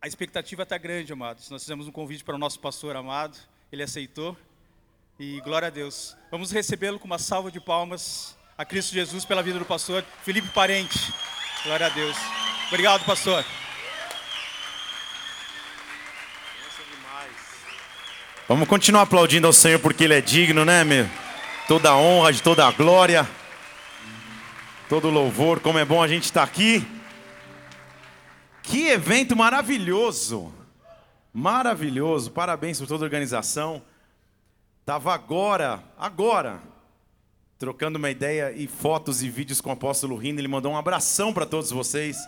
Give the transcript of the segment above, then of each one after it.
A expectativa está grande, amados. Nós fizemos um convite para o nosso pastor amado, ele aceitou. E glória a Deus. Vamos recebê-lo com uma salva de palmas a Cristo Jesus pela vida do pastor Felipe Parente. Glória a Deus. Obrigado, pastor. Vamos continuar aplaudindo ao Senhor porque Ele é digno, né, meu? Toda a honra, de toda a glória, todo louvor. Como é bom a gente estar aqui. Que evento maravilhoso! Maravilhoso, parabéns por toda a organização. Estava agora, agora, trocando uma ideia e fotos e vídeos com o apóstolo Rino. Ele mandou um abração para todos vocês.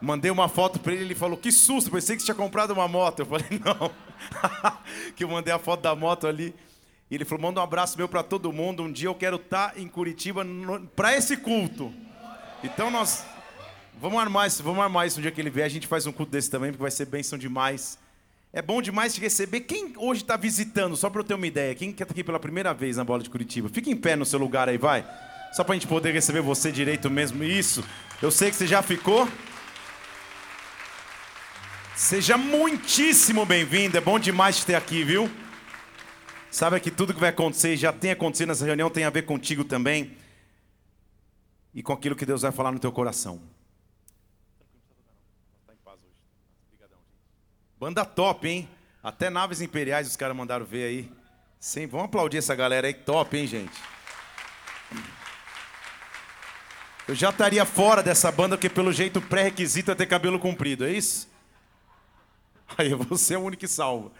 Mandei uma foto para ele, ele falou: Que susto, pensei que você tinha comprado uma moto. Eu falei: Não. que eu mandei a foto da moto ali. E ele falou: Manda um abraço meu para todo mundo. Um dia eu quero estar tá em Curitiba para esse culto. Então nós Vamos armar isso, vamos armar isso um dia que ele vier, a gente faz um culto desse também, porque vai ser bênção demais. É bom demais te receber. Quem hoje está visitando, só para eu ter uma ideia, quem quer estar tá aqui pela primeira vez na bola de Curitiba? Fica em pé no seu lugar aí, vai. Só para a gente poder receber você direito mesmo. Isso. Eu sei que você já ficou. Seja muitíssimo bem-vindo. É bom demais te ter aqui, viu? Sabe que tudo que vai acontecer, já tem acontecido nessa reunião, tem a ver contigo também. E com aquilo que Deus vai falar no teu coração. Banda top, hein? Até naves imperiais os caras mandaram ver aí. Sim, vamos aplaudir essa galera aí, top, hein, gente? Eu já estaria fora dessa banda, porque pelo jeito pré-requisito é ter cabelo comprido, é isso? Aí você é o único que salva.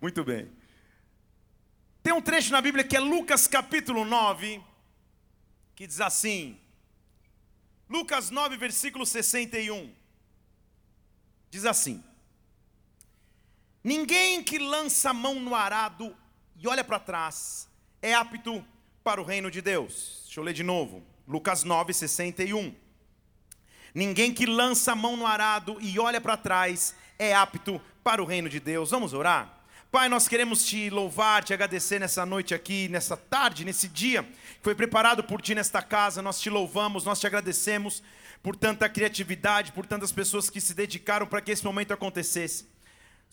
Muito bem. Tem um trecho na Bíblia que é Lucas capítulo 9, que diz assim: Lucas 9, versículo 61. Diz assim: Ninguém que lança a mão no arado e olha para trás é apto para o reino de Deus. Deixa eu ler de novo. Lucas 9, 61. Ninguém que lança a mão no arado e olha para trás é apto para o reino de Deus. Vamos orar? Pai, nós queremos te louvar, te agradecer nessa noite aqui, nessa tarde, nesse dia que foi preparado por ti nesta casa. Nós te louvamos, nós te agradecemos por tanta criatividade, por tantas pessoas que se dedicaram para que esse momento acontecesse.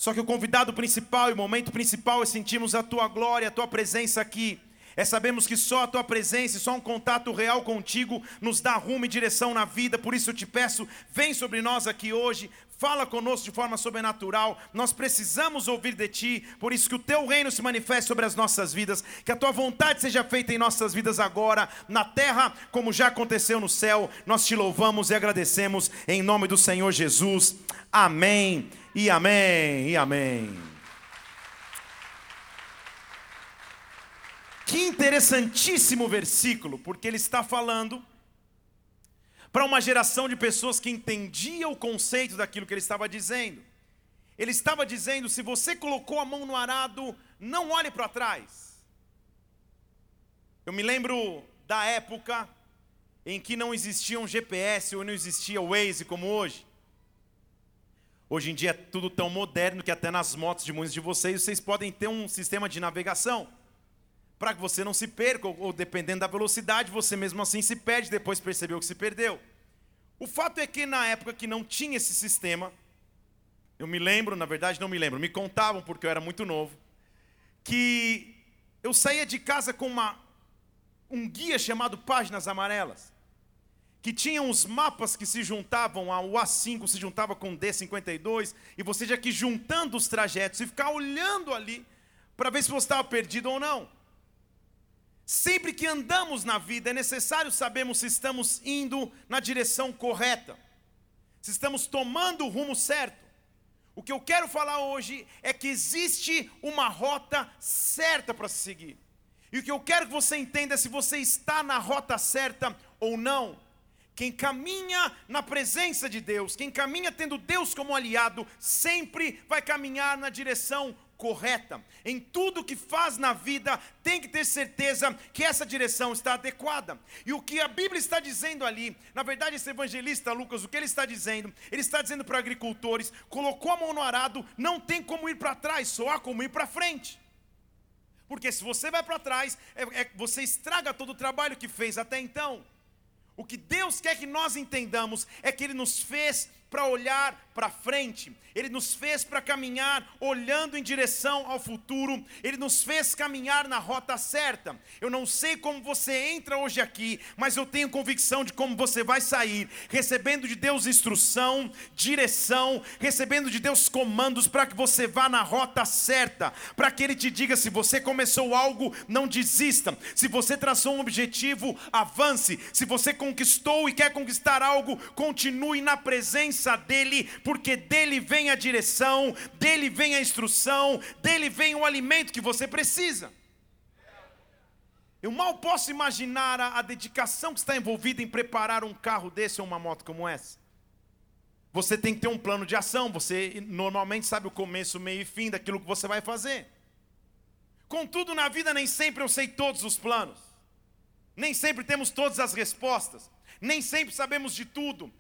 Só que o convidado principal e o momento principal é sentirmos a tua glória, a tua presença aqui. É sabemos que só a tua presença e só um contato real contigo nos dá rumo e direção na vida. Por isso eu te peço, vem sobre nós aqui hoje, fala conosco de forma sobrenatural. Nós precisamos ouvir de ti, por isso que o teu reino se manifeste sobre as nossas vidas, que a tua vontade seja feita em nossas vidas agora, na terra, como já aconteceu no céu. Nós te louvamos e agradecemos em nome do Senhor Jesus. Amém e amém, e amém. Que interessantíssimo versículo, porque ele está falando para uma geração de pessoas que entendia o conceito daquilo que ele estava dizendo. Ele estava dizendo: se você colocou a mão no arado, não olhe para trás. Eu me lembro da época em que não existia um GPS ou não existia Waze como hoje. Hoje em dia é tudo tão moderno que até nas motos de muitos de vocês, vocês podem ter um sistema de navegação. Para que você não se perca, ou dependendo da velocidade, você mesmo assim se perde, depois percebeu que se perdeu. O fato é que na época que não tinha esse sistema, eu me lembro, na verdade não me lembro, me contavam porque eu era muito novo, que eu saía de casa com uma, um guia chamado Páginas Amarelas que tinham os mapas que se juntavam, o A5 se juntava com o D52, e você já que juntando os trajetos e ficar olhando ali para ver se você estava perdido ou não. Sempre que andamos na vida é necessário sabermos se estamos indo na direção correta, se estamos tomando o rumo certo. O que eu quero falar hoje é que existe uma rota certa para se seguir. E o que eu quero que você entenda é se você está na rota certa ou não. Quem caminha na presença de Deus, quem caminha tendo Deus como aliado, sempre vai caminhar na direção correta. Em tudo que faz na vida, tem que ter certeza que essa direção está adequada. E o que a Bíblia está dizendo ali, na verdade, esse evangelista Lucas, o que ele está dizendo? Ele está dizendo para agricultores: colocou a mão no arado, não tem como ir para trás, só há como ir para frente. Porque se você vai para trás, é, é, você estraga todo o trabalho que fez até então. O que Deus quer que nós entendamos é que Ele nos fez para olhar para frente, Ele nos fez para caminhar olhando em direção ao futuro, Ele nos fez caminhar na rota certa. Eu não sei como você entra hoje aqui, mas eu tenho convicção de como você vai sair, recebendo de Deus instrução, direção, recebendo de Deus comandos para que você vá na rota certa, para que Ele te diga: se você começou algo, não desista, se você traçou um objetivo, avance, se você conquistou e quer conquistar algo, continue na presença dEle porque dele vem a direção, dele vem a instrução, dele vem o alimento que você precisa. Eu mal posso imaginar a, a, dedicação que está envolvida em preparar um carro desse ou uma moto como essa. Você tem que ter um plano de ação, você normalmente sabe o começo, meio e fim daquilo que você vai fazer. Contudo, na vida nem sempre eu sei todos os planos, nem sempre temos todas as respostas, nem sempre sabemos de tudo,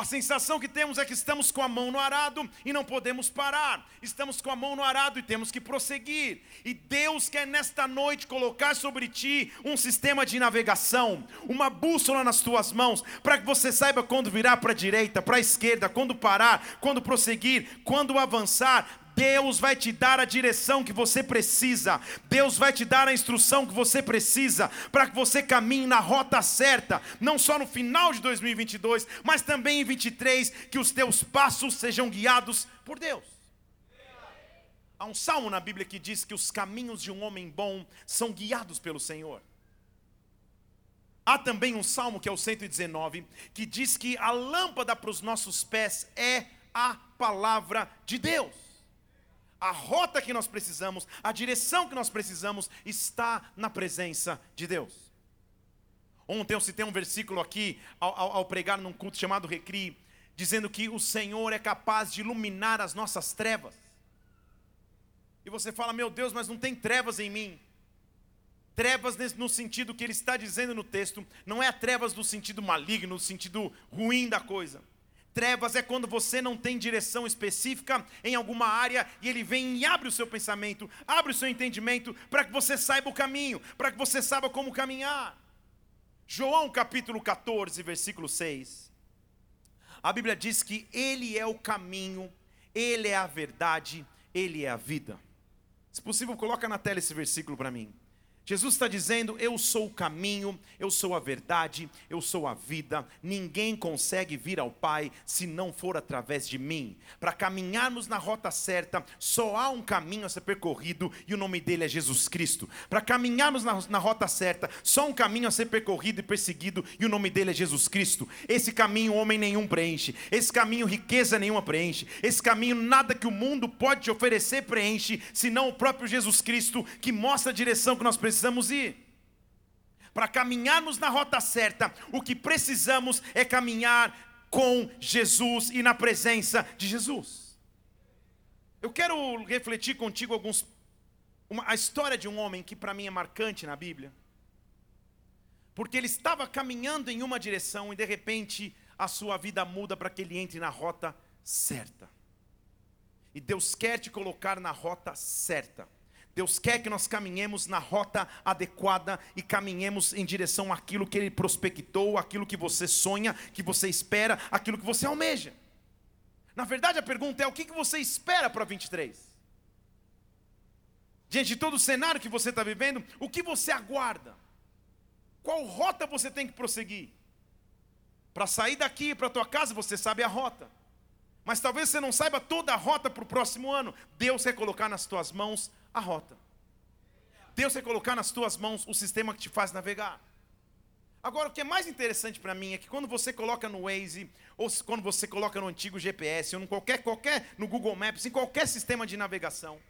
a sensação que temos é que estamos com a mão no arado e não podemos parar. Estamos com a mão no arado e temos que prosseguir. E Deus quer nesta noite colocar sobre ti um sistema de navegação, uma bússola nas tuas mãos, para que você saiba quando virar para a direita, para a esquerda, quando parar, quando prosseguir, quando avançar. Deus vai te dar a direção que você precisa, Deus vai te dar a instrução que você precisa, para que você caminhe na rota certa, não só no final de 2022, mas também em 23, que os teus passos sejam guiados por Deus. Há um salmo na Bíblia que diz que os caminhos de um homem bom são guiados pelo Senhor. Há também um salmo que é o 119, que diz que a lâmpada para os nossos pés é a palavra de Deus a rota que nós precisamos, a direção que nós precisamos está na presença de Deus. Ontem eu citei um versículo aqui ao, ao, ao pregar num culto chamado Recri, dizendo que o Senhor é capaz de iluminar as nossas trevas. E você fala, meu Deus, mas não tem trevas em mim. Trevas no sentido que ele está dizendo no texto, não é trevas no sentido maligno, no sentido ruim da coisa Trevas é quando você não tem direção específica em alguma área e ele vem e abre o seu pensamento, abre o seu entendimento para que você saiba o caminho, para que você saiba como caminhar. João capítulo 14, versículo 6. A Bíblia diz que ele é o caminho, ele é a verdade, ele é a vida. Se possível, coloca na tela esse versículo para mim. Jesus está dizendo: Eu sou o caminho, eu sou a verdade, eu sou a vida. Ninguém consegue vir ao Pai se não for através de mim. Para caminharmos na rota certa, só há um caminho a ser percorrido e o nome dele é Jesus Cristo. Para caminharmos na, na rota certa, só um caminho a ser percorrido e perseguido e o nome dele é Jesus Cristo. Esse caminho homem nenhum preenche, esse caminho riqueza nenhuma preenche, esse caminho nada que o mundo pode te oferecer preenche, senão o próprio Jesus Cristo que mostra a direção que nós precisamos precisamos ir. Para caminharmos na rota certa, o que precisamos é caminhar com Jesus e na presença de Jesus. Eu quero refletir contigo alguns uma, a história de um homem que para mim é marcante na Bíblia. Porque ele estava caminhando em uma direção e de repente a sua vida muda para que ele entre na rota certa. E Deus quer te colocar na rota certa. Deus quer que nós caminhemos na rota adequada e caminhemos em direção àquilo que Ele prospectou, aquilo que você sonha, que você espera, aquilo que você almeja. Na verdade, a pergunta é: o que você espera para 23? Diante de todo o cenário que você está vivendo, o que você aguarda? Qual rota você tem que prosseguir? Para sair daqui para a tua casa, você sabe a rota. Mas talvez você não saiba toda a rota para o próximo ano. Deus quer colocar nas tuas mãos a rota. Deus vai colocar nas tuas mãos o sistema que te faz navegar. Agora, o que é mais interessante para mim é que quando você coloca no Waze, ou quando você coloca no antigo GPS, ou no qualquer, qualquer, no Google Maps, em qualquer sistema de navegação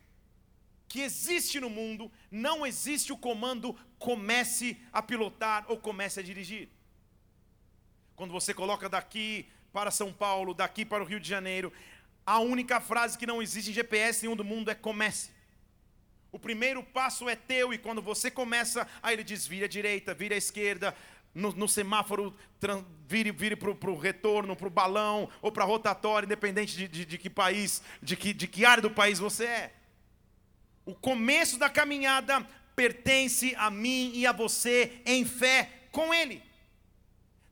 que existe no mundo, não existe o comando comece a pilotar ou comece a dirigir. Quando você coloca daqui para São Paulo, daqui para o Rio de Janeiro, a única frase que não existe em GPS nenhum do mundo é comece. O primeiro passo é teu, e quando você começa, aí ele diz: vire à direita, vire à esquerda, no, no semáforo, vire, vire para o retorno, para o balão, ou para a rotatória, independente de, de, de, que país, de que, de que área do país você é. O começo da caminhada pertence a mim e a você em fé com Ele.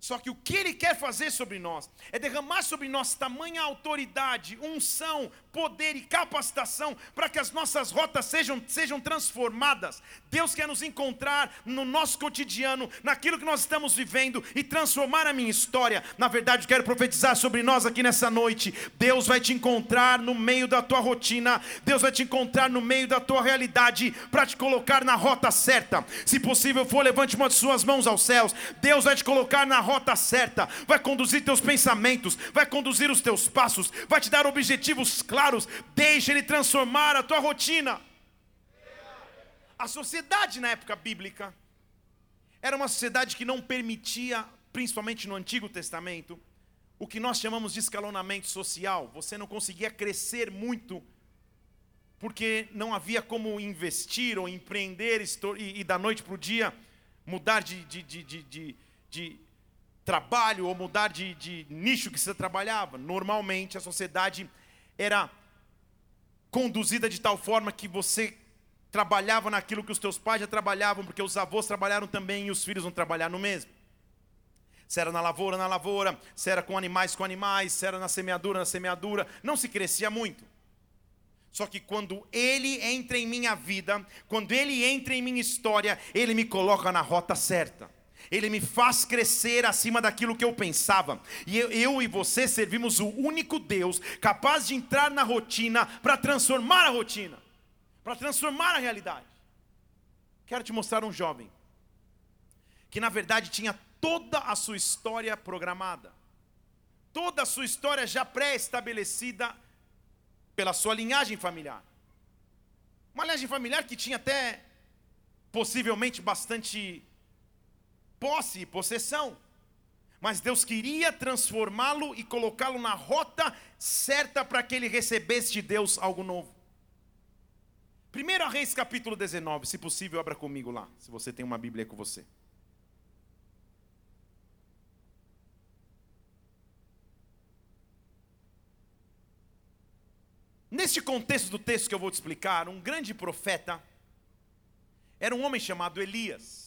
Só que o que ele quer fazer sobre nós é derramar sobre nós tamanha autoridade, unção, poder e capacitação para que as nossas rotas sejam, sejam transformadas. Deus quer nos encontrar no nosso cotidiano, naquilo que nós estamos vivendo e transformar a minha história. Na verdade, quero profetizar sobre nós aqui nessa noite. Deus vai te encontrar no meio da tua rotina, Deus vai te encontrar no meio da tua realidade para te colocar na rota certa. Se possível for, levante uma de suas mãos aos céus. Deus vai te colocar na rota rota certa, vai conduzir teus pensamentos, vai conduzir os teus passos, vai te dar objetivos claros. Deixa Ele transformar a tua rotina. A sociedade na época bíblica era uma sociedade que não permitia, principalmente no Antigo Testamento, o que nós chamamos de escalonamento social. Você não conseguia crescer muito porque não havia como investir ou empreender e, da noite para o dia mudar de, de, de, de trabalho ou mudar de, de nicho que você trabalhava. Normalmente a sociedade era conduzida de tal forma que você trabalhava naquilo que os teus pais já trabalhavam, porque os avós trabalharam também e os filhos vão trabalhar no mesmo. Se era na lavoura, na lavoura, se era com animais, com animais, se era na semeadura, na semeadura, não se crescia muito. Só que quando ele entra em minha vida, quando ele entra em minha história, ele me coloca na rota certa. Ele me faz crescer acima daquilo que eu pensava. E eu, eu e você servimos o único Deus capaz de entrar na rotina para transformar a rotina, para transformar a realidade. Quero te mostrar um jovem que na verdade tinha toda a sua história programada, toda a sua história já pré-estabelecida pela sua linhagem familiar. Uma linhagem familiar que tinha até possivelmente bastante posse e possessão. Mas Deus queria transformá-lo e colocá-lo na rota certa para que ele recebesse de Deus algo novo. 1 Reis capítulo 19, se possível, abra comigo lá, se você tem uma Bíblia com você. Neste contexto do texto que eu vou te explicar, um grande profeta era um homem chamado Elias.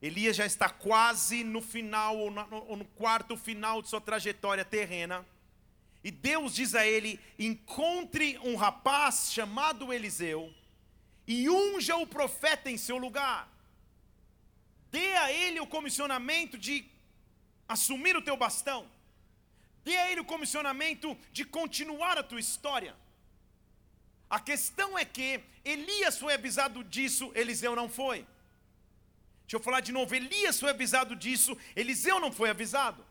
Elias já está quase no final, ou no, quarto final de sua trajetória terrena. E Deus diz a ele: encontre um rapaz chamado Eliseu e unja o profeta em seu lugar. Dê a ele o comissionamento de assumir o teu bastão. Dê a ele o comissionamento de continuar a tua história. A questão é que Elias foi avisado disso, Eliseu não foi. Deixa eu falar de novo. Elias foi avisado disso, Eliseu não foi avisado.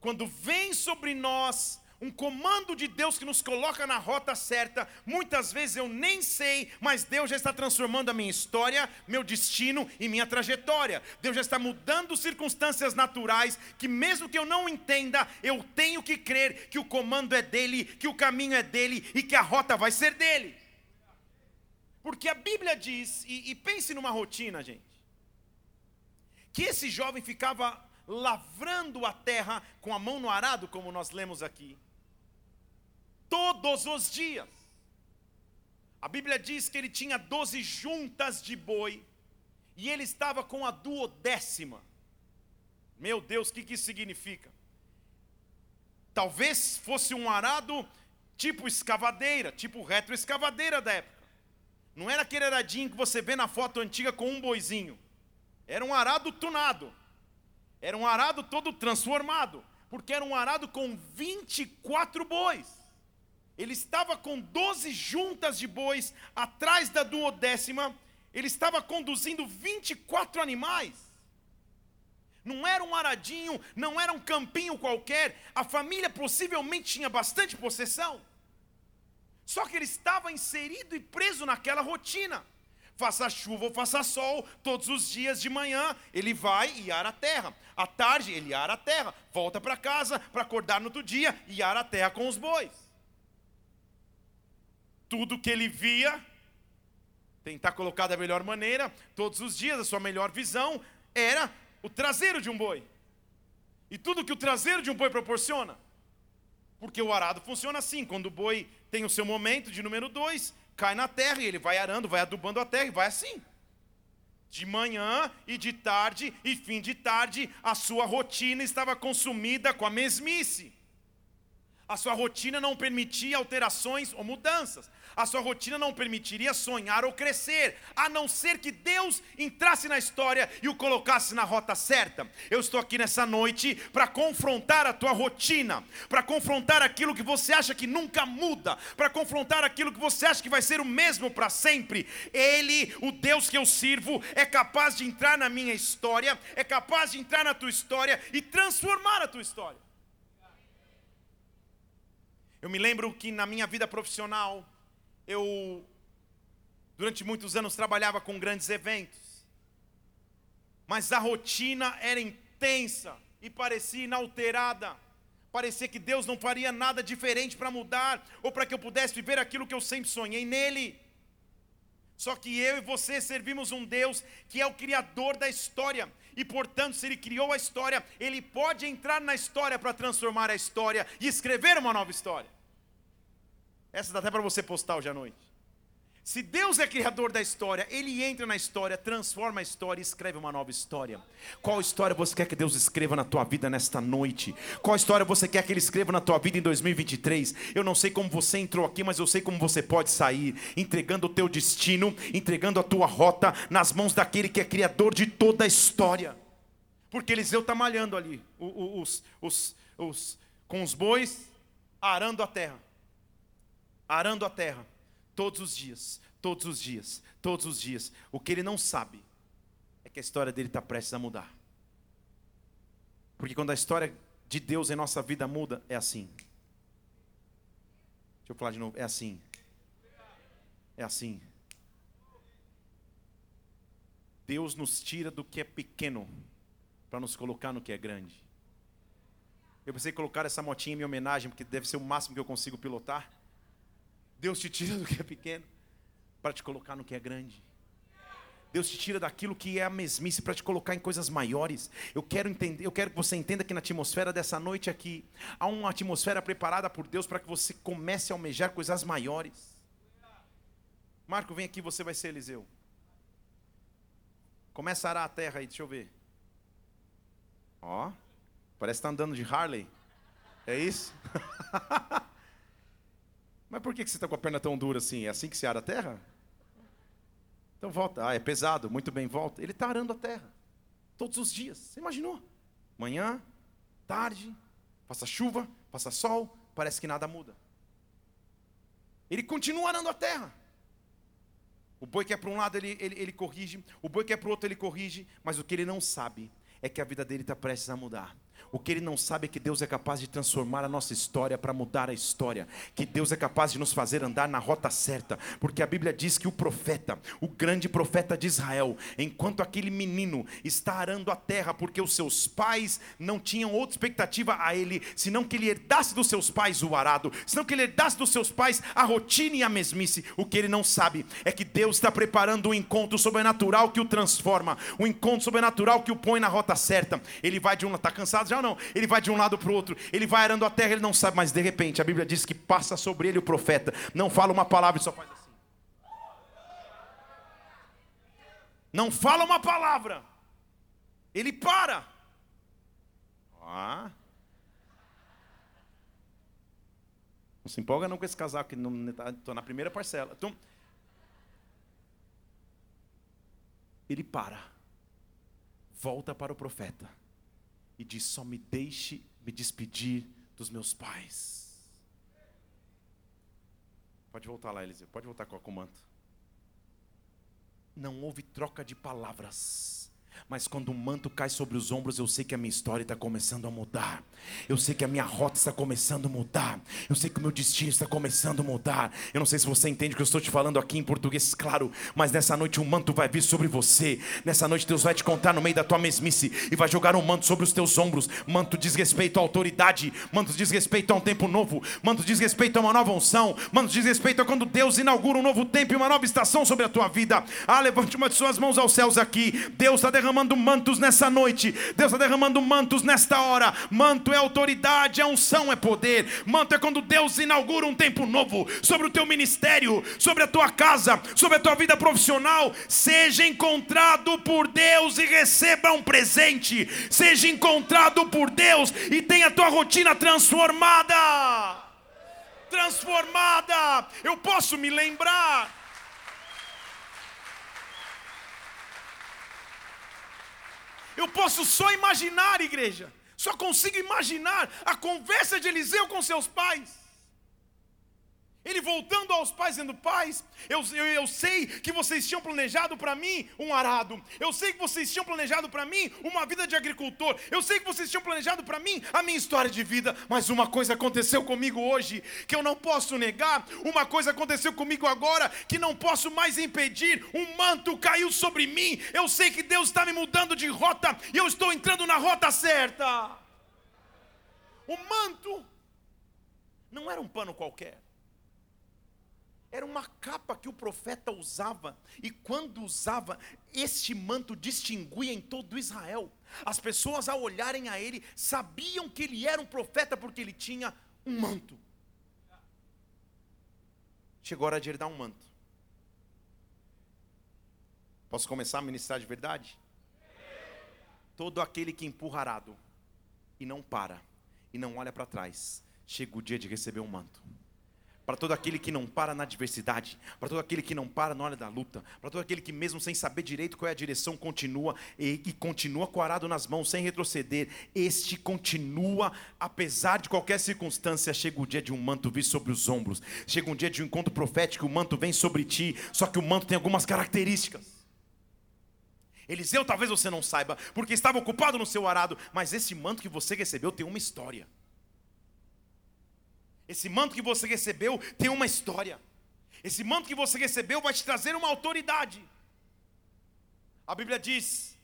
Quando vem sobre nós um comando de Deus que nos coloca na rota certa, muitas vezes eu nem sei, mas Deus já está transformando a minha história, meu destino e minha trajetória. Deus já está mudando circunstâncias naturais que, mesmo que eu não entenda, eu tenho que crer que o comando é dele, que o caminho é dele e que a rota vai ser dele. Porque a Bíblia diz, e, e pense numa rotina, gente que esse jovem ficava lavrando a terra com a mão no arado, como nós lemos aqui, todos os dias. A Bíblia diz que ele tinha doze juntas de boi e ele estava com a duodécima. Meu Deus, o que, que isso significa? Talvez fosse um arado tipo escavadeira, tipo retroescavadeira da época. Não era aquele aradinho que você vê na foto antiga com um boizinho. Era um arado tunado. Era um arado todo transformado. Porque era um arado com 24 bois. Ele estava com 12 juntas de bois atrás da duodécima. Ele estava conduzindo 24 animais. Não era um aradinho, não era um campinho qualquer. A família possivelmente tinha bastante possessão. Só que ele estava inserido e preso naquela rotina faça chuva ou faça sol, todos os dias de manhã ele vai e ara a terra. À tarde ele ara a terra, volta para casa para acordar no outro dia e ara a terra com os bois. Tudo que ele via, tentar colocar da melhor maneira, todos os dias a sua melhor visão era o traseiro de um boi. E tudo que o traseiro de um boi proporciona. Porque o arado funciona assim: quando o boi tem o seu momento de número dois, cai na terra e ele vai arando, vai adubando a terra e vai assim. De manhã e de tarde e fim de tarde, a sua rotina estava consumida com a mesmice. A sua rotina não permitia alterações ou mudanças. A sua rotina não permitiria sonhar ou crescer, a não ser que Deus entrasse na história e o colocasse na rota certa. Eu estou aqui nessa noite para confrontar a tua rotina, para confrontar aquilo que você acha que nunca muda, para confrontar aquilo que você acha que vai ser o mesmo para sempre. Ele, o Deus que eu sirvo, é capaz de entrar na minha história, é capaz de entrar na tua história e transformar a tua história. Eu me lembro que na minha vida profissional, eu, durante muitos anos, trabalhava com grandes eventos, mas a rotina era intensa e parecia inalterada. Parecia que Deus não faria nada diferente para mudar, ou para que eu pudesse viver aquilo que eu sempre sonhei nele. Só que eu e você servimos um Deus que é o Criador da história, e portanto, se Ele criou a história, Ele pode entrar na história para transformar a história e escrever uma nova história. Essa dá até para você postar hoje à noite. Se Deus é criador da história, Ele entra na história, transforma a história e escreve uma nova história. Qual história você quer que Deus escreva na tua vida nesta noite? Qual história você quer que Ele escreva na tua vida em 2023? Eu não sei como você entrou aqui, mas eu sei como você pode sair, entregando o teu destino, entregando a tua rota nas mãos daquele que é criador de toda a história. Porque Eliseu está malhando ali, os, os, os, com os bois, arando a terra arando a terra, todos os dias, todos os dias, todos os dias. O que ele não sabe é que a história dele está prestes a mudar. Porque quando a história de Deus em nossa vida muda, é assim. Deixa eu falar de novo, é assim. É assim. Deus nos tira do que é pequeno para nos colocar no que é grande. Eu pensei em colocar essa motinha em minha homenagem, porque deve ser o máximo que eu consigo pilotar. Deus te tira do que é pequeno para te colocar no que é grande. Deus te tira daquilo que é a mesmice para te colocar em coisas maiores. Eu quero entender, eu quero que você entenda que na atmosfera dessa noite aqui há uma atmosfera preparada por Deus para que você comece a almejar coisas maiores. Marco, vem aqui, você vai ser Eliseu. Começa a arar a terra aí, deixa eu ver. Ó, parece que está andando de Harley. É isso? Mas por que você está com a perna tão dura assim? É assim que se ara a terra? Então volta. Ah, é pesado. Muito bem, volta. Ele está arando a terra. Todos os dias. Você imaginou? Manhã, tarde, passa chuva, passa sol, parece que nada muda. Ele continua arando a terra. O boi quer para um lado, ele, ele, ele corrige. O boi quer para o outro, ele corrige. Mas o que ele não sabe é que a vida dele está prestes a mudar. O que ele não sabe é que Deus é capaz de transformar a nossa história para mudar a história. Que Deus é capaz de nos fazer andar na rota certa. Porque a Bíblia diz que o profeta, o grande profeta de Israel, enquanto aquele menino está arando a terra, porque os seus pais não tinham outra expectativa a ele, senão que ele herdasse dos seus pais o arado, senão que ele herdasse dos seus pais a rotina e a mesmice. O que ele não sabe é que Deus está preparando um encontro sobrenatural que o transforma, um encontro sobrenatural que o põe na rota certa. Ele vai de um, está cansado já? não. Ele vai de um lado para o outro, ele vai arando a terra, ele não sabe, mas de repente a Bíblia diz que passa sobre ele o profeta, não fala uma palavra e só faz assim. Não fala uma palavra, ele para. Ah. Não se empolga não com esse casaco, que estou na primeira parcela. Então, ele para, volta para o profeta e diz: Só me deixe me despedir dos meus pais. Pode voltar lá, Eliseu. Pode voltar com o manto. Não houve troca de palavras. Mas quando o manto cai sobre os ombros, eu sei que a minha história está começando a mudar. Eu sei que a minha rota está começando a mudar. Eu sei que o meu destino está começando a mudar. Eu não sei se você entende o que eu estou te falando aqui em português, claro. Mas nessa noite um manto vai vir sobre você. Nessa noite Deus vai te contar no meio da tua mesmice e vai jogar um manto sobre os teus ombros. Manto diz respeito à autoridade. Manto diz respeito a um tempo novo. Manto diz respeito a uma nova unção. Manto diz respeito a quando Deus inaugura um novo tempo e uma nova estação sobre a tua vida. Ah, levante uma de suas mãos aos céus aqui. Deus está derramando derramando mantos nessa noite. Deus está derramando mantos nesta hora. Manto é autoridade, é unção, é poder. Manto é quando Deus inaugura um tempo novo sobre o teu ministério, sobre a tua casa, sobre a tua vida profissional. Seja encontrado por Deus e receba um presente. Seja encontrado por Deus e tenha a tua rotina transformada. Transformada. Eu posso me lembrar Eu posso só imaginar, igreja. Só consigo imaginar a conversa de Eliseu com seus pais. Ele voltando aos pais, dizendo: Pais, eu, eu, eu sei que vocês tinham planejado para mim um arado. Eu sei que vocês tinham planejado para mim uma vida de agricultor. Eu sei que vocês tinham planejado para mim a minha história de vida. Mas uma coisa aconteceu comigo hoje que eu não posso negar. Uma coisa aconteceu comigo agora que não posso mais impedir. Um manto caiu sobre mim. Eu sei que Deus está me mudando de rota e eu estou entrando na rota certa. O manto não era um pano qualquer. Era uma capa que o profeta usava, e quando usava, este manto distinguia em todo Israel. As pessoas, ao olharem a ele, sabiam que ele era um profeta porque ele tinha um manto. Chegou a hora de ele dar um manto. Posso começar a ministrar de verdade? Todo aquele que empurra arado e não para, e não olha para trás, chega o dia de receber um manto para todo aquele que não para na adversidade, para todo aquele que não para na hora da luta, para todo aquele que, mesmo sem saber direito qual é a direção, continua e, e, continua com arado nas mãos, sem retroceder. Este continua, apesar de qualquer circunstância. Chega o dia de um manto vir sobre os ombros, chega um dia de um encontro profético, o manto vem sobre ti, só que o manto tem algumas características. Eliseu, talvez você não saiba, porque estava ocupado no seu arado, mas esse manto que você recebeu tem uma história. Esse manto que você recebeu tem uma história. Esse manto que você recebeu vai te trazer uma autoridade. A Bíblia diz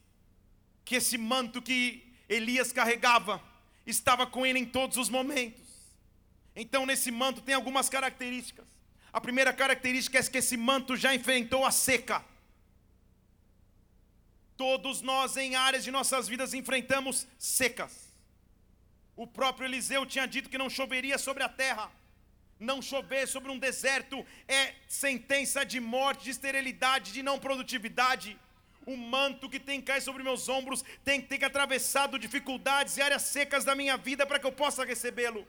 que esse manto que Elias carregava estava com ele em todos os momentos. Então, nesse manto tem algumas características. A primeira característica é que esse manto já enfrentou a seca. Todos nós, em áreas de nossas vidas, enfrentamos secas. O próprio Eliseu tinha dito que não choveria sobre a terra. Não chover sobre um deserto é sentença de morte, de esterilidade, de não produtividade. O manto que tem que cair sobre meus ombros tem que ter atravessado dificuldades e áreas secas da minha vida para que eu possa recebê-lo.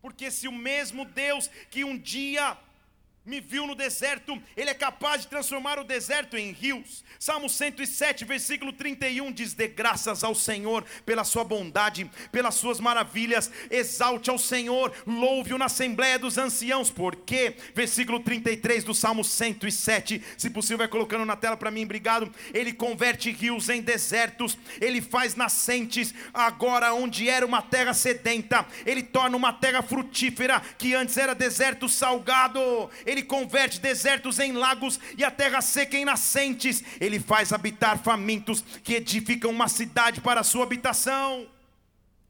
Porque se o mesmo Deus que um dia me viu no deserto, Ele é capaz de transformar o deserto em rios. Salmo 107, versículo 31 diz: Dê graças ao Senhor pela sua bondade, pelas suas maravilhas, exalte ao Senhor, louve-o na Assembleia dos Anciãos, porque, versículo 33 do Salmo 107, se possível, vai colocando na tela para mim, obrigado. Ele converte rios em desertos, ele faz nascentes agora onde era uma terra sedenta, ele torna uma terra frutífera que antes era deserto salgado. Ele ele converte desertos em lagos e a terra seca em nascentes. Ele faz habitar famintos que edificam uma cidade para sua habitação.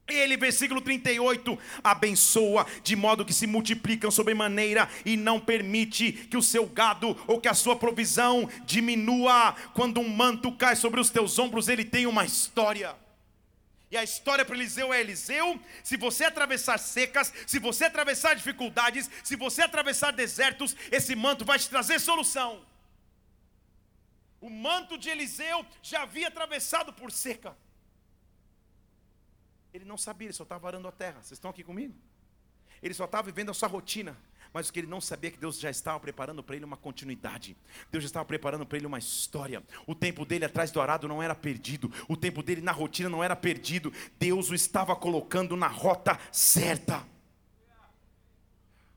Ele, versículo 38, abençoa de modo que se multiplicam sobremaneira e não permite que o seu gado ou que a sua provisão diminua. Quando um manto cai sobre os teus ombros, ele tem uma história. E a história para Eliseu é Eliseu, se você atravessar secas, se você atravessar dificuldades, se você atravessar desertos, esse manto vai te trazer solução. O manto de Eliseu já havia atravessado por seca. Ele não sabia, ele só estava arando a terra. Vocês estão aqui comigo? Ele só estava vivendo a sua rotina mas o que ele não sabia é que Deus já estava preparando para ele uma continuidade. Deus já estava preparando para ele uma história. O tempo dele atrás do arado não era perdido, o tempo dele na rotina não era perdido. Deus o estava colocando na rota certa.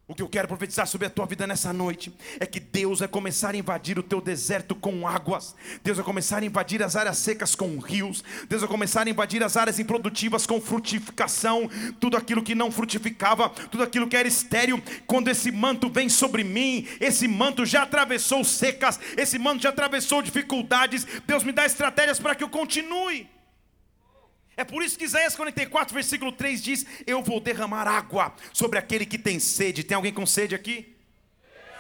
O que eu quero profetizar sobre a tua vida nessa noite é que Deus vai começar a invadir o teu deserto com águas, Deus vai começar a invadir as áreas secas com rios, Deus vai começar a invadir as áreas improdutivas com frutificação, tudo aquilo que não frutificava, tudo aquilo que era estéril. Quando esse manto vem sobre mim, esse manto já atravessou secas, esse manto já atravessou dificuldades. Deus me dá estratégias para que eu continue. É por isso que Isaías 44, versículo 3 diz: Eu vou derramar água sobre aquele que tem sede. Tem alguém com sede aqui?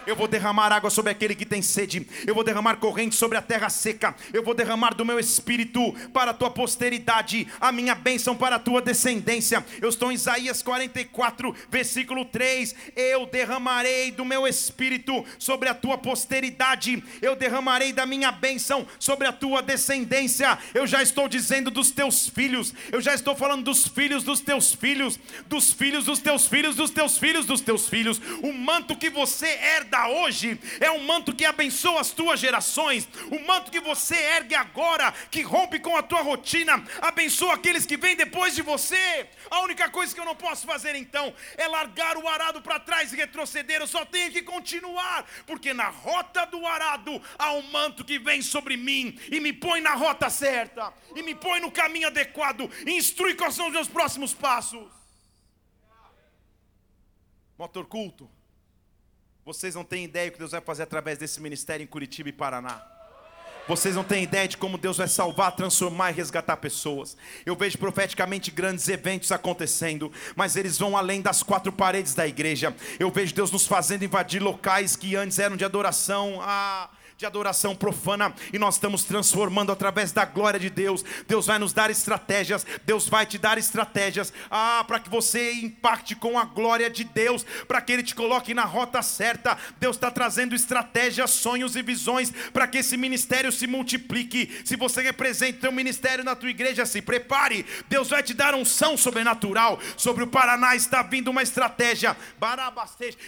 Eu vou derramar água sobre aquele que tem sede. Eu vou derramar corrente sobre a terra seca. Eu vou derramar do meu espírito para a tua posteridade, a minha bênção para a tua descendência. Eu estou em Isaías 44, versículo 3. Eu derramarei do meu espírito sobre a tua posteridade. Eu derramarei da minha bênção sobre a tua descendência. Eu já estou dizendo dos teus filhos. Eu já estou falando dos filhos dos teus filhos, dos filhos dos teus filhos, dos teus filhos dos teus filhos. O manto que você herda herda hoje é um manto que abençoa as tuas gerações, o manto que você ergue agora, que rompe com a tua rotina, abençoa aqueles que vêm depois de você. A única coisa que eu não posso fazer então é largar o arado para trás e retroceder, eu só tenho que continuar, porque na rota do arado há um manto que vem sobre mim e me põe na rota certa, e me põe no caminho adequado, e instrui quais são os meus próximos passos. Motor culto. Vocês não têm ideia do que Deus vai fazer através desse ministério em Curitiba e Paraná. Vocês não têm ideia de como Deus vai salvar, transformar e resgatar pessoas. Eu vejo profeticamente grandes eventos acontecendo, mas eles vão além das quatro paredes da igreja. Eu vejo Deus nos fazendo invadir locais que antes eram de adoração. Ah, de adoração profana e nós estamos transformando através da glória de Deus. Deus vai nos dar estratégias, Deus vai te dar estratégias, ah, para que você impacte com a glória de Deus, para que Ele te coloque na rota certa. Deus está trazendo estratégias, sonhos e visões para que esse ministério se multiplique. Se você representa o teu ministério na tua igreja, se prepare. Deus vai te dar unção sobrenatural. Sobre o Paraná está vindo uma estratégia.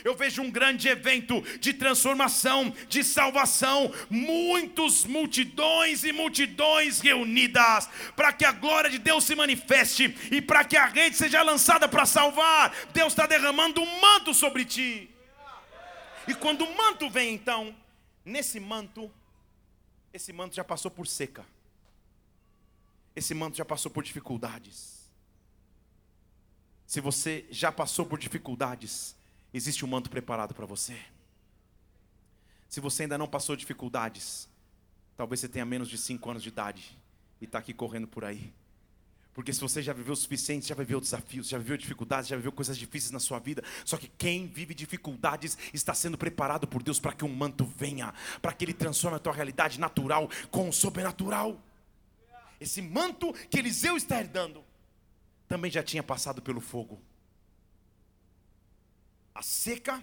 Eu vejo um grande evento de transformação, de salvação muitos multidões e multidões reunidas, para que a glória de Deus se manifeste e para que a rede seja lançada para salvar. Deus está derramando um manto sobre ti. E quando o manto vem, então, nesse manto, esse manto já passou por seca, esse manto já passou por dificuldades. Se você já passou por dificuldades, existe um manto preparado para você. Se você ainda não passou dificuldades, talvez você tenha menos de 5 anos de idade e está aqui correndo por aí. Porque se você já viveu o suficiente, já viveu desafios, já viveu dificuldades, já viveu coisas difíceis na sua vida. Só que quem vive dificuldades está sendo preparado por Deus para que um manto venha, para que Ele transforme a tua realidade natural com o sobrenatural. Esse manto que Eliseu está herdando também já tinha passado pelo fogo. A seca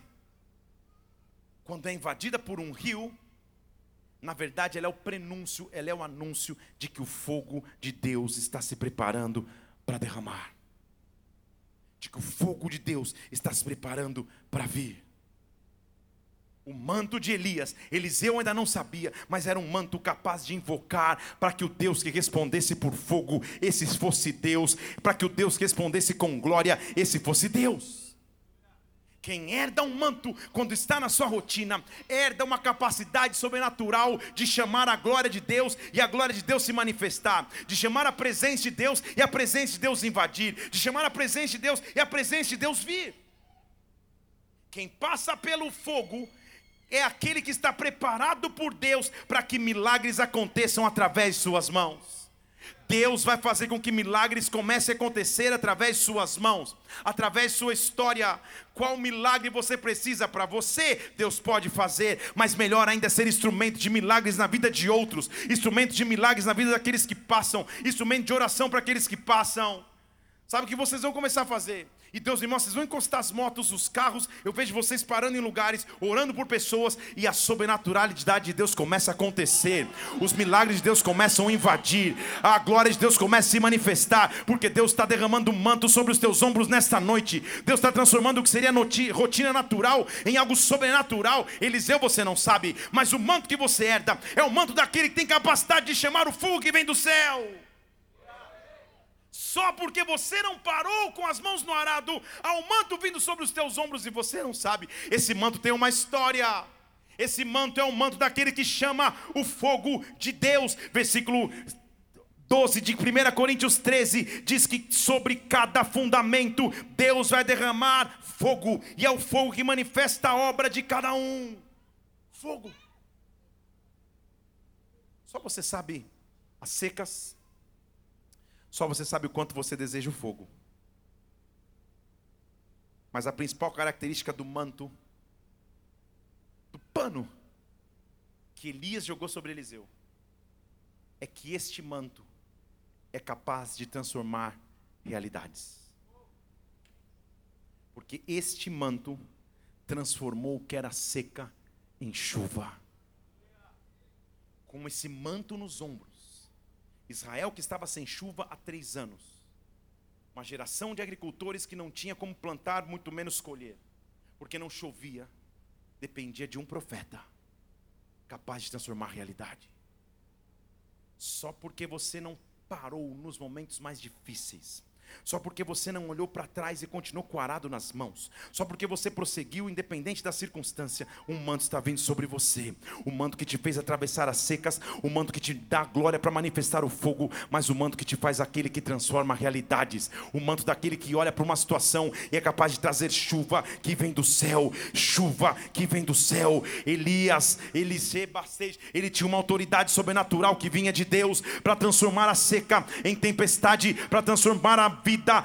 quando é invadida por um rio, na verdade ela é o prenúncio, ela é o anúncio de que o fogo de Deus está se preparando para derramar. De que o fogo de Deus está se preparando para vir. O manto de Elias, Eliseu ainda não sabia, mas era um manto capaz de invocar para que o Deus que respondesse por fogo, esse fosse Deus, para que o Deus que respondesse com glória, esse fosse Deus. Quem herda um manto quando está na sua rotina, herda uma capacidade sobrenatural de chamar a glória de Deus e a glória de Deus se manifestar, de chamar a presença de Deus e a presença de Deus invadir, de chamar a presença de Deus e a presença de Deus vir. Quem passa pelo fogo é aquele que está preparado por Deus para que milagres aconteçam através de suas mãos. Deus vai fazer com que milagres comecem a acontecer através de suas mãos, através de sua história. Qual milagre você precisa para você? Deus pode fazer, mas melhor ainda é ser instrumento de milagres na vida de outros, instrumento de milagres na vida daqueles que passam, instrumento de oração para aqueles que passam. Sabe o que vocês vão começar a fazer? E Deus, irmãos, vocês vão encostar as motos, os carros. Eu vejo vocês parando em lugares, orando por pessoas, e a sobrenaturalidade de Deus começa a acontecer. Os milagres de Deus começam a invadir. A glória de Deus começa a se manifestar, porque Deus está derramando um manto sobre os teus ombros nesta noite. Deus está transformando o que seria rotina natural em algo sobrenatural. Eliseu, você não sabe, mas o manto que você herda é o manto daquele que tem capacidade de chamar o fogo que vem do céu. Só porque você não parou com as mãos no arado, há um manto vindo sobre os teus ombros e você não sabe. Esse manto tem uma história. Esse manto é o manto daquele que chama o fogo de Deus. Versículo 12 de 1 Coríntios 13 diz que sobre cada fundamento Deus vai derramar fogo, e é o fogo que manifesta a obra de cada um. Fogo. Só você sabe as secas, só você sabe o quanto você deseja o fogo. Mas a principal característica do manto pano que Elias jogou sobre Eliseu é que este manto é capaz de transformar realidades. Porque este manto transformou o que era seca em chuva. Com esse manto nos ombros, Israel que estava sem chuva há três anos, uma geração de agricultores que não tinha como plantar, muito menos colher, porque não chovia, dependia de um profeta capaz de transformar a realidade. Só porque você não parou nos momentos mais difíceis, só porque você não olhou para trás e continuou com o arado nas mãos, só porque você prosseguiu, independente da circunstância, um manto está vindo sobre você. O manto que te fez atravessar as secas, o manto que te dá glória para manifestar o fogo, mas o manto que te faz aquele que transforma realidades. O manto daquele que olha para uma situação e é capaz de trazer chuva que vem do céu, chuva que vem do céu. Elias, Eliseu, ele tinha uma autoridade sobrenatural que vinha de Deus para transformar a seca em tempestade, para transformar a vida,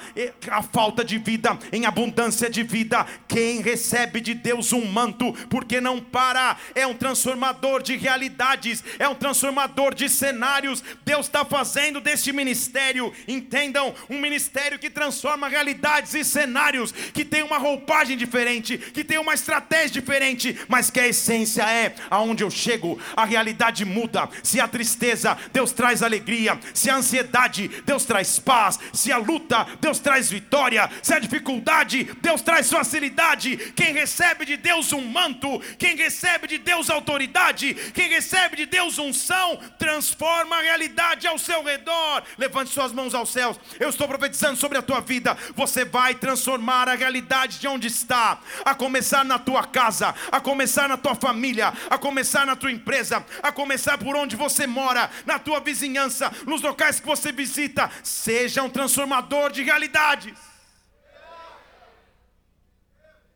a falta de vida em abundância de vida. Quem recebe de Deus um manto, porque não para, é um transformador de realidades, é um transformador de cenários. Deus está fazendo deste ministério, entendam, um ministério que transforma realidades e cenários, que tem uma roupagem diferente, que tem uma estratégia diferente, mas que a essência é aonde eu chego, a realidade muda. Se a tristeza, Deus traz alegria, se a ansiedade, Deus traz paz, se a luta, Deus traz vitória. Se é dificuldade, Deus traz facilidade. Quem recebe de Deus um manto, quem recebe de Deus autoridade, quem recebe de Deus unção, transforma a realidade ao seu redor. Levante suas mãos aos céus. Eu estou profetizando sobre a tua vida. Você vai transformar a realidade de onde está, a começar na tua casa, a começar na tua família, a começar na tua empresa, a começar por onde você mora, na tua vizinhança, nos locais que você visita. Seja um transformador de realidades.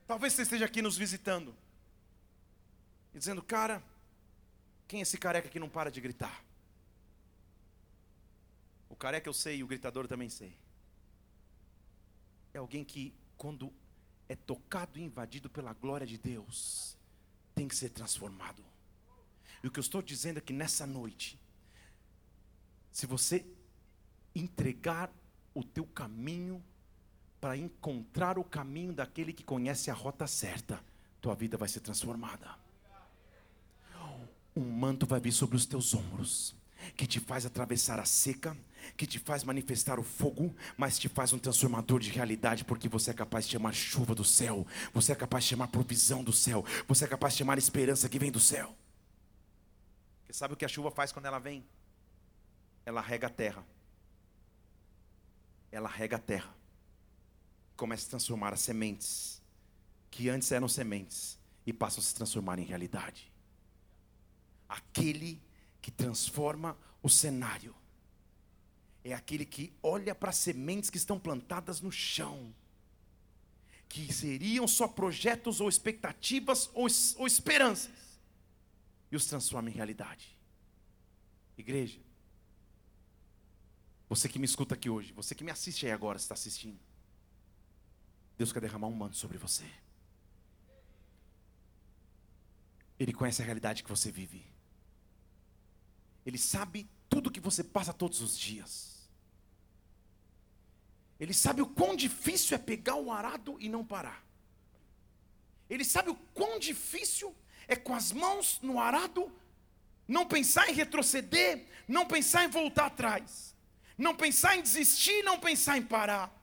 Talvez você esteja aqui nos visitando e dizendo, cara, quem é esse careca que não para de gritar? O careca eu sei e o gritador também sei. É alguém que, quando é tocado e invadido pela glória de Deus, tem que ser transformado. E o que eu estou dizendo é que nessa noite, se você entregar o teu caminho para encontrar o caminho daquele que conhece a rota certa, tua vida vai ser transformada. Um manto vai vir sobre os teus ombros, que te faz atravessar a seca, que te faz manifestar o fogo, mas te faz um transformador de realidade, porque você é capaz de chamar chuva do céu, você é capaz de chamar provisão do céu, você é capaz de chamar esperança que vem do céu. Você sabe o que a chuva faz quando ela vem? Ela rega a terra ela rega a terra, começa a transformar as sementes, que antes eram sementes, e passam a se transformar em realidade. Aquele que transforma o cenário é aquele que olha para as sementes que estão plantadas no chão, que seriam só projetos ou expectativas ou, ou esperanças, e os transforma em realidade. Igreja, você que me escuta aqui hoje, você que me assiste aí agora, está assistindo. Deus quer derramar um manto sobre você. Ele conhece a realidade que você vive. Ele sabe tudo que você passa todos os dias. Ele sabe o quão difícil é pegar o arado e não parar. Ele sabe o quão difícil é com as mãos no arado não pensar em retroceder, não pensar em voltar atrás não pensar em desistir, não pensar em parar.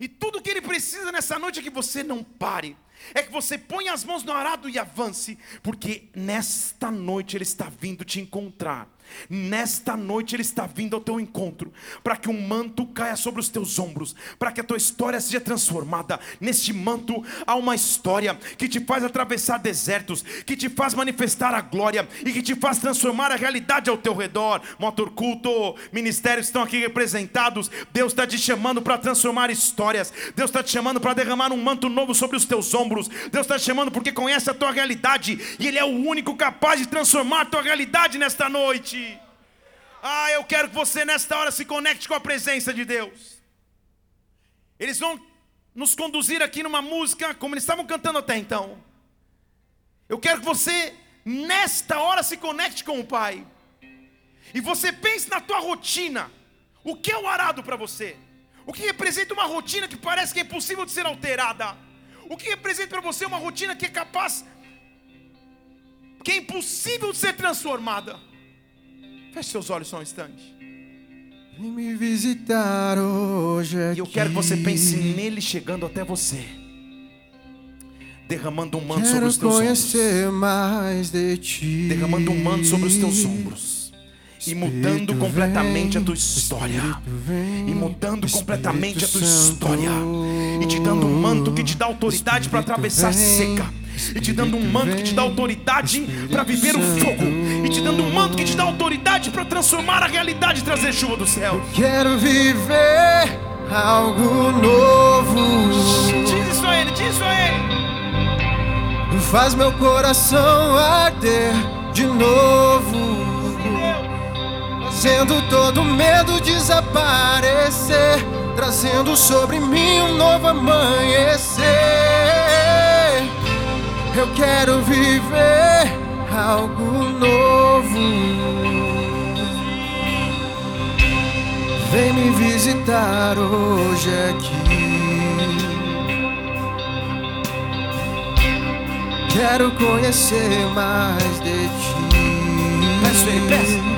E tudo que ele precisa nessa noite é que você não pare, é que você ponha as mãos no arado e avance, porque nesta noite ele está vindo te encontrar. Nesta noite Ele está vindo ao teu encontro, para que um manto caia sobre os teus ombros, para que a tua história seja transformada. Neste manto há uma história que te faz atravessar desertos, que te faz manifestar a glória e que te faz transformar a realidade ao teu redor. Motor culto, ministérios estão aqui representados. Deus está te chamando para transformar histórias, Deus está te chamando para derramar um manto novo sobre os teus ombros. Deus está te chamando porque conhece a tua realidade e Ele é o único capaz de transformar a tua realidade nesta noite. Ah, eu quero que você nesta hora se conecte com a presença de Deus. Eles vão nos conduzir aqui numa música como eles estavam cantando até então. Eu quero que você Nesta hora se conecte com o Pai. E você pense na tua rotina. O que é o arado para você? O que representa uma rotina que parece que é impossível de ser alterada? O que representa para você uma rotina que é capaz, que é impossível de ser transformada? Feche seus olhos só um instante. Vem me visitar hoje. E eu quero que você pense nele chegando até você, derramando um manto sobre os teus conhecer ombros, mais de ti. derramando um manto sobre os teus ombros e mudando completamente a tua história, e mudando completamente a tua história, e te dando um manto que te dá autoridade para atravessar seca e te dando um manto que te dá autoridade para viver o fogo, e te dando um manto que te dá autoridade para transformar a realidade e trazer chuva do céu. Quero viver algo novo. Diz isso a ele, diz isso a ele. Faz meu coração arder de novo. Fazendo todo medo desaparecer, trazendo sobre mim um novo amanhecer. Eu quero viver algo novo. Vem me visitar hoje aqui. Quero conhecer mais de ti. Ele, peço.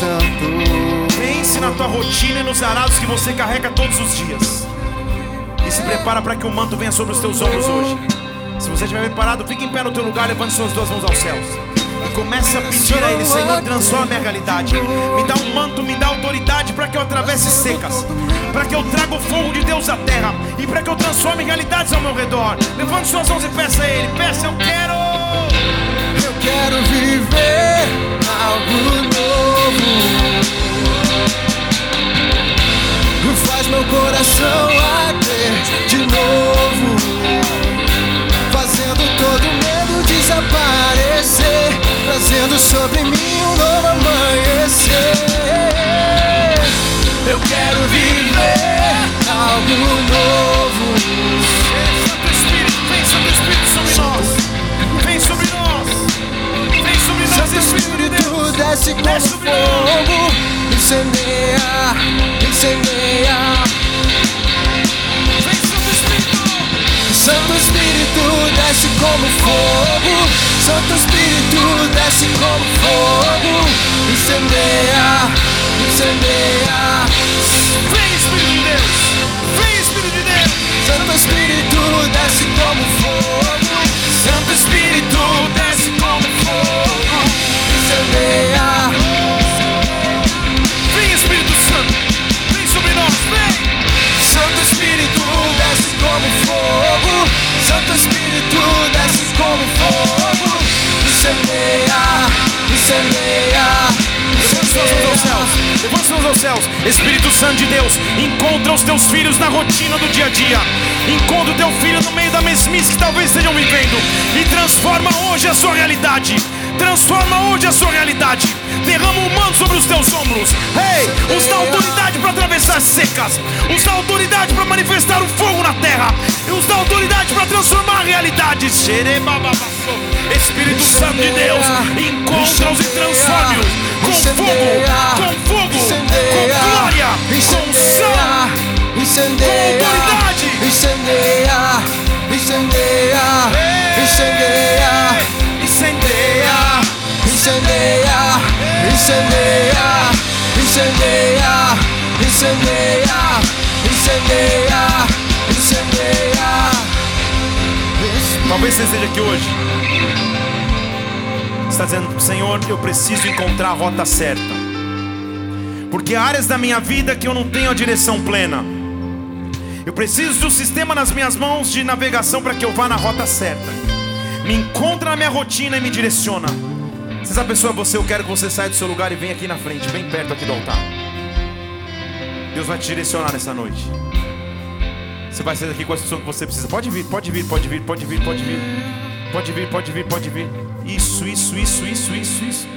Santo. Pense na tua rotina e nos arados que você carrega todos os dias. E se prepara para que o manto venha sobre os teus ombros hoje. Se você estiver preparado, fique em pé no teu lugar, levante suas duas mãos aos céus. Comece a pedir a Ele, Senhor, transforma minha realidade. Me dá um manto, me dá autoridade para que eu atravesse secas. Para que eu traga o fogo de Deus à terra. E para que eu transforme realidades ao meu redor. Levante suas mãos e peça a Ele. Peça, eu quero. Eu quero viver algo novo. Faz meu coração arder de novo. Fazendo todo medo desaparecer. Trazendo sobre mim um novo amanhecer. Eu quero viver algo novo. Santo Espírito, vem Santo Espírito sobre nós. Vem sobre nós. Vem sobre nós, Santo Espírito de Deus. Desce como fogo, incendeia, incendeia. Desce como fogo, Santo Espírito desce como fogo, incendeia, incendeia. Vem Espírito de Deus. Vem Espírito de Deus. Santo Espírito desce como fogo, Santo Espírito desce como fogo. incendeia. Mãos aos céus. Espírito Santo de Deus, encontra os teus filhos na rotina do dia a dia. Encontra o teu filho no meio da mesmice que talvez estejam vivendo. E transforma hoje a sua realidade. Transforma hoje a sua realidade. Derrama um manto sobre os teus ombros. Ei, os dá autoridade para atravessar secas. Os dá autoridade para manifestar o fogo na terra. E os dá autoridade para transformar realidades. Xerebababaçô. Espírito Santo de Deus, encontra-os e transforme-os com fogo, com fogo, com glória, com unção. incendeia, com autoridade. incendeia, incendeia, incendeia, Incendeia, incendeia, incendeia, incendeia, incendeia, incendeia, incendeia. Talvez você esteja aqui hoje. Está dizendo, Senhor, eu preciso encontrar a rota certa. Porque há áreas da minha vida que eu não tenho a direção plena. Eu preciso um sistema nas minhas mãos de navegação para que eu vá na rota certa. Me encontra na minha rotina e me direciona. Se essa pessoa é você, eu quero que você saia do seu lugar e venha aqui na frente, bem perto aqui do altar. Deus vai te direcionar nessa noite. Você vai sair daqui com a instrução que você precisa. Pode vir, pode vir, pode vir, pode vir, pode vir. Pode vir, pode vir, pode vir. Isso, isso, isso, isso, isso, isso.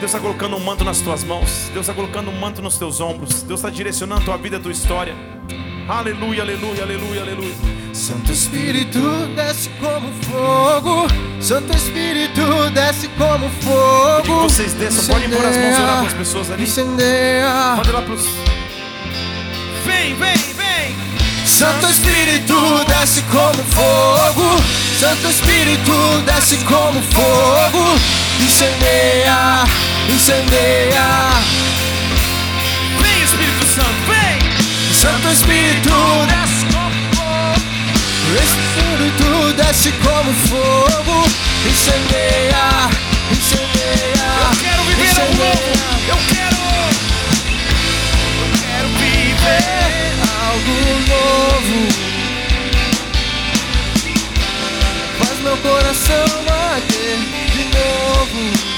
Deus está colocando um manto nas tuas mãos. Deus está colocando um manto nos teus ombros. Deus está direcionando a tua vida, a tua história. Aleluia, aleluia, aleluia, aleluia. Santo Espírito desce como fogo. Santo Espírito desce como fogo. Que vocês desçam, podem pôr as mãos e orar para as pessoas ali. Incendeia. Ir lá pros. Vem, vem, vem. Santo Espírito desce como fogo. Santo Espírito desce como fogo. Incendeia, incendeia. Vem, Espírito Santo, vem. Santo Espírito desce como fogo. Espírito desce como fogo. Incendeia, incendeia. Eu quero viver algo novo. Eu quero. Eu quero viver. algo novo. Faz meu coração bater de novo.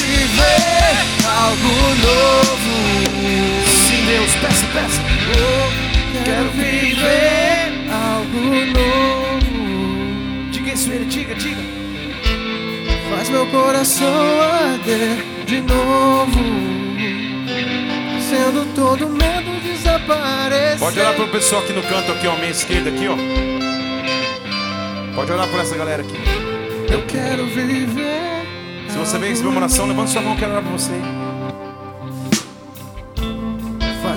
peça, peça. Eu quero viver algo novo Diga isso, ele, diga, diga. Faz meu coração arder de novo Sendo todo medo desaparecer Pode olhar para o pessoal aqui no canto, aqui, ó, minha esquerda, aqui, ó. Pode olhar para essa galera aqui. Eu quero viver Se você vem receber uma oração, levanta sua mão, quero orar para você.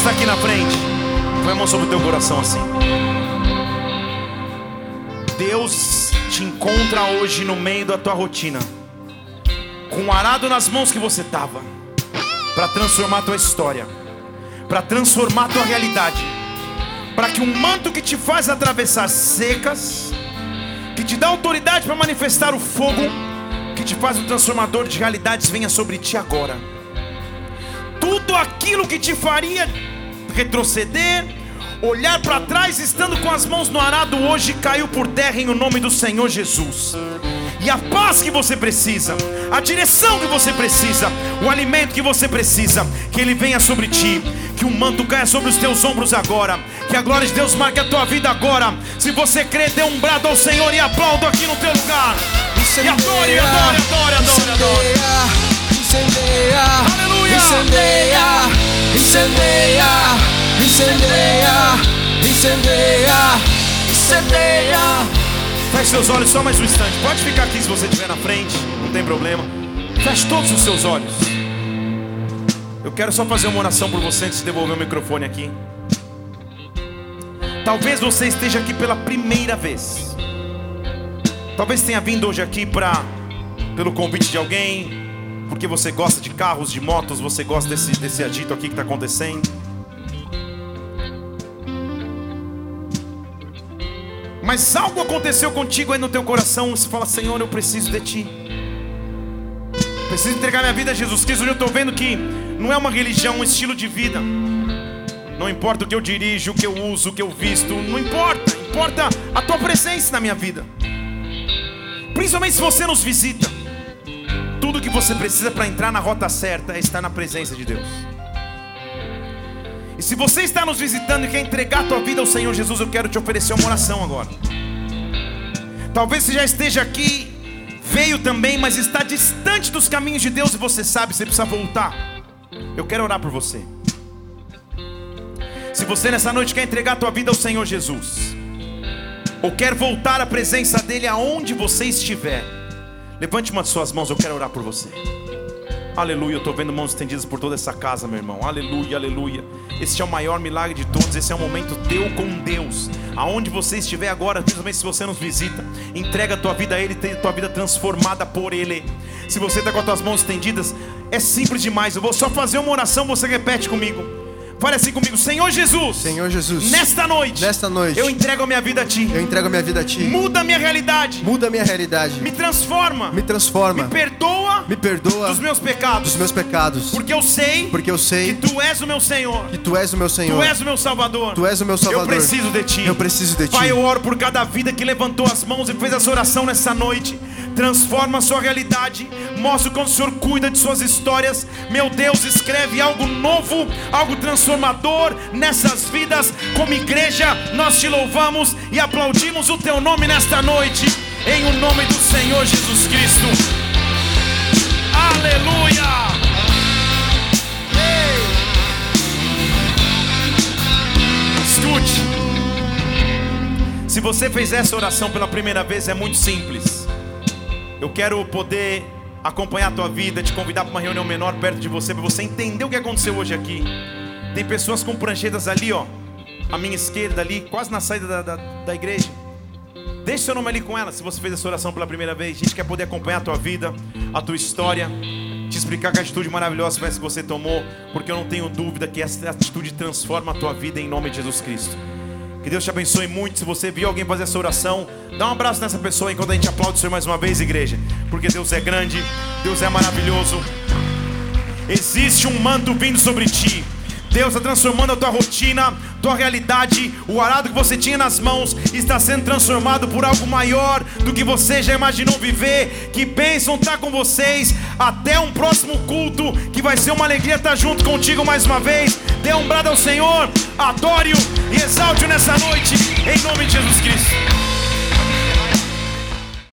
está aqui na frente, põe a mão sobre o teu coração assim. Deus te encontra hoje no meio da tua rotina, com o arado nas mãos que você estava, para transformar a tua história, para transformar a tua realidade, para que um manto que te faz atravessar secas, que te dá autoridade para manifestar o fogo, que te faz um transformador de realidades, venha sobre ti agora tudo aquilo que te faria retroceder, olhar para trás, estando com as mãos no arado, hoje caiu por terra em o nome do Senhor Jesus. E a paz que você precisa, a direção que você precisa, o alimento que você precisa, que ele venha sobre ti, que o manto caia sobre os teus ombros agora, que a glória de Deus marque a tua vida agora. Se você crê, dê um brado ao Senhor e aplauda aqui no teu lugar. E adore, adore, adore, adore, adore. Incendeia, Aleluia. incendeia, incendeia, incendeia, incendeia, incendeia. Feche seus olhos só mais um instante. Pode ficar aqui se você estiver na frente, não tem problema. Feche todos os seus olhos. Eu quero só fazer uma oração por você antes de devolver o microfone aqui. Talvez você esteja aqui pela primeira vez. Talvez tenha vindo hoje aqui para pelo convite de alguém, porque você gosta de carros, de motos, você gosta desse, desse agito aqui que está acontecendo. Mas algo aconteceu contigo aí no teu coração. Você fala, Senhor, eu preciso de Ti. Preciso entregar minha vida a Jesus Cristo. Hoje eu estou vendo que não é uma religião, é um estilo de vida. Não importa o que eu dirijo, o que eu uso, o que eu visto. Não importa. Importa a Tua presença na minha vida. Principalmente se você nos visita. Tudo que você precisa para entrar na rota certa é estar na presença de Deus. E se você está nos visitando e quer entregar a tua vida ao Senhor Jesus, eu quero te oferecer uma oração agora. Talvez você já esteja aqui, veio também, mas está distante dos caminhos de Deus e você sabe, você precisa voltar. Eu quero orar por você. Se você nessa noite quer entregar a tua vida ao Senhor Jesus, ou quer voltar à presença dEle aonde você estiver, levante uma de suas mãos, eu quero orar por você. Aleluia, eu estou vendo mãos estendidas por toda essa casa, meu irmão. Aleluia, aleluia. Esse é o maior milagre de todos. Esse é um momento teu com Deus. Aonde você estiver agora, principalmente se você nos visita, entrega a tua vida a Ele, tem a tua vida transformada por Ele. Se você está com as tuas mãos estendidas, é simples demais. Eu vou só fazer uma oração, você repete comigo. Fale assim comigo, Senhor Jesus. Senhor Jesus. Nesta noite. Nesta noite. Eu entrego a minha vida a ti. Eu entrego a minha vida a ti. Muda a minha realidade. Muda a minha realidade. Me transforma. Me transforma. Me perdoa. Me perdoa dos meus pecados. Dos meus pecados. Porque eu sei. Porque eu sei que tu és o meu Senhor. Que tu és o meu Senhor. Tu és o meu Salvador. Tu és o meu Salvador. Eu preciso de ti. Eu preciso de ti. Pai, eu oro por cada vida que levantou as mãos e fez essa oração nessa noite. Transforma a sua realidade. Mostra como o Senhor cuida de suas histórias. Meu Deus, escreve algo novo, algo transformador nessas vidas. Como igreja, nós te louvamos e aplaudimos o teu nome nesta noite, em o nome do Senhor Jesus Cristo. Aleluia! Escute. Se você fez essa oração pela primeira vez, é muito simples. Eu quero poder acompanhar a tua vida, te convidar para uma reunião menor perto de você, para você entender o que aconteceu hoje aqui. Tem pessoas com pranchetas ali, ó. À minha esquerda ali, quase na saída da, da, da igreja. Deixe seu nome ali com ela se você fez essa oração pela primeira vez. A gente quer poder acompanhar a tua vida, a tua história, te explicar que a atitude maravilhosa que você tomou, porque eu não tenho dúvida que essa atitude transforma a tua vida em nome de Jesus Cristo. Que Deus te abençoe muito. Se você viu alguém fazer essa oração, dá um abraço nessa pessoa enquanto a gente aplaude o Senhor mais uma vez, igreja. Porque Deus é grande, Deus é maravilhoso. Existe um manto vindo sobre ti. Deus está transformando a tua rotina, tua realidade. O arado que você tinha nas mãos está sendo transformado por algo maior do que você já imaginou viver. Que bênção estar tá com vocês. Até um próximo culto, que vai ser uma alegria estar junto contigo mais uma vez. Dê um brado ao Senhor, adore-o e exalte-o nessa noite, em nome de Jesus Cristo.